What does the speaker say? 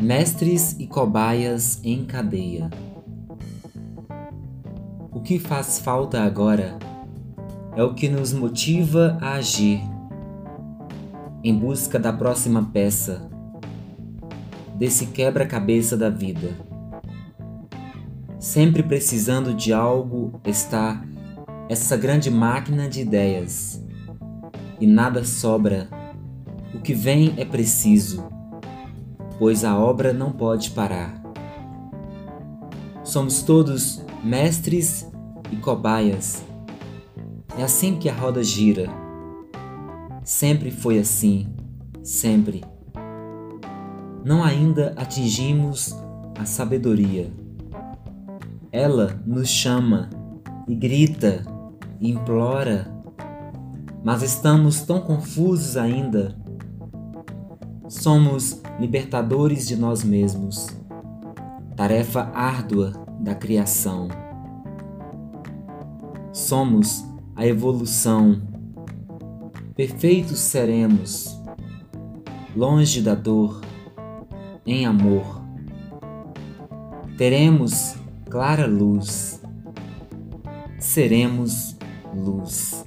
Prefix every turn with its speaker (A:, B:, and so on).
A: Mestres e cobaias em cadeia. O que faz falta agora é o que nos motiva a agir em busca da próxima peça desse quebra-cabeça da vida. Sempre precisando de algo está essa grande máquina de ideias e nada sobra. O que vem é preciso pois a obra não pode parar. Somos todos mestres e cobaias. É assim que a roda gira. Sempre foi assim, sempre. Não ainda atingimos a sabedoria. Ela nos chama e grita e implora, mas estamos tão confusos ainda Somos libertadores de nós mesmos. Tarefa árdua da criação. Somos a evolução. Perfeitos seremos, longe da dor, em amor. Teremos clara luz. Seremos luz.